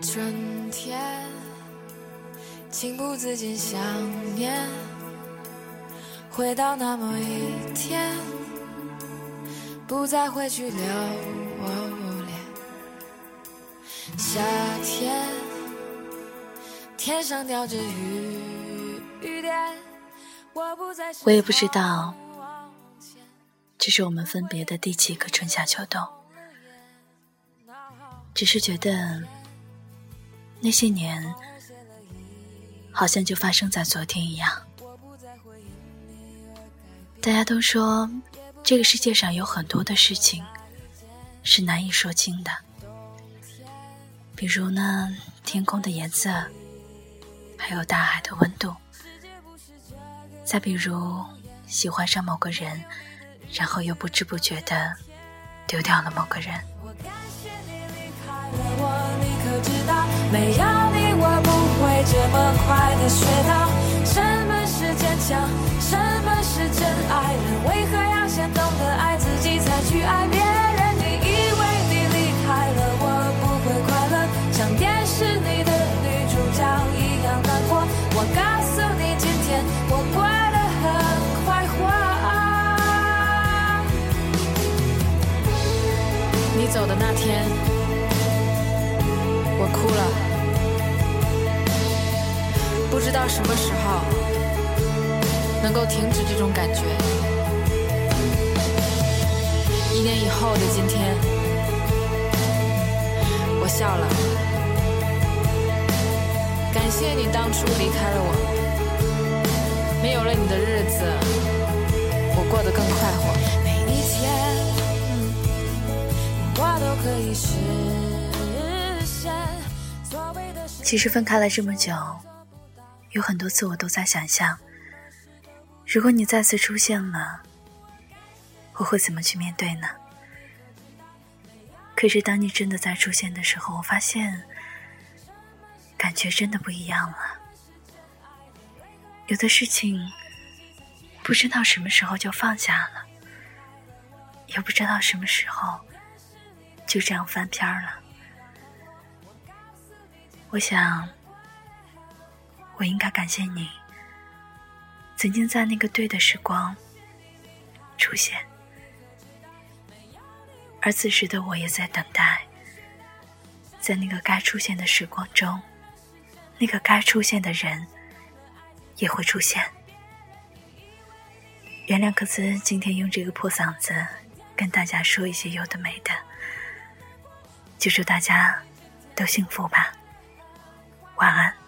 春天，情不自禁想念，回到那么一天，不再回去留恋。夏天，天上掉着雨点，我不再我也不知道，这是我们分别的第几个春夏秋冬，只是觉得。那些年，好像就发生在昨天一样。大家都说，这个世界上有很多的事情是难以说清的，比如呢，天空的颜色，还有大海的温度，再比如喜欢上某个人，然后又不知不觉的丢掉了某个人。我感谢你离开我，离开我知道没有你，我不会这么快的学到什么是坚强，什么是真爱人。为何要先懂得爱自己，才去爱别人？你以为你离开了，我不会快乐，像电视里的女主角一样难过。我告诉你，今天我过得很快活。你走的那天。哭了，不知道什么时候能够停止这种感觉。一年以后的今天，我笑了，感谢你当初离开了我，没有了你的日子，我过得更快活。每一天，我都可以是。其实分开了这么久，有很多次我都在想象，如果你再次出现了，我会怎么去面对呢？可是当你真的再出现的时候，我发现感觉真的不一样了。有的事情不知道什么时候就放下了，也不知道什么时候就这样翻篇了。我想，我应该感谢你，曾经在那个对的时光出现，而此时的我也在等待，在那个该出现的时光中，那个该出现的人也会出现。原谅可兹今天用这个破嗓子跟大家说一些有的没的，就祝大家都幸福吧。晚安。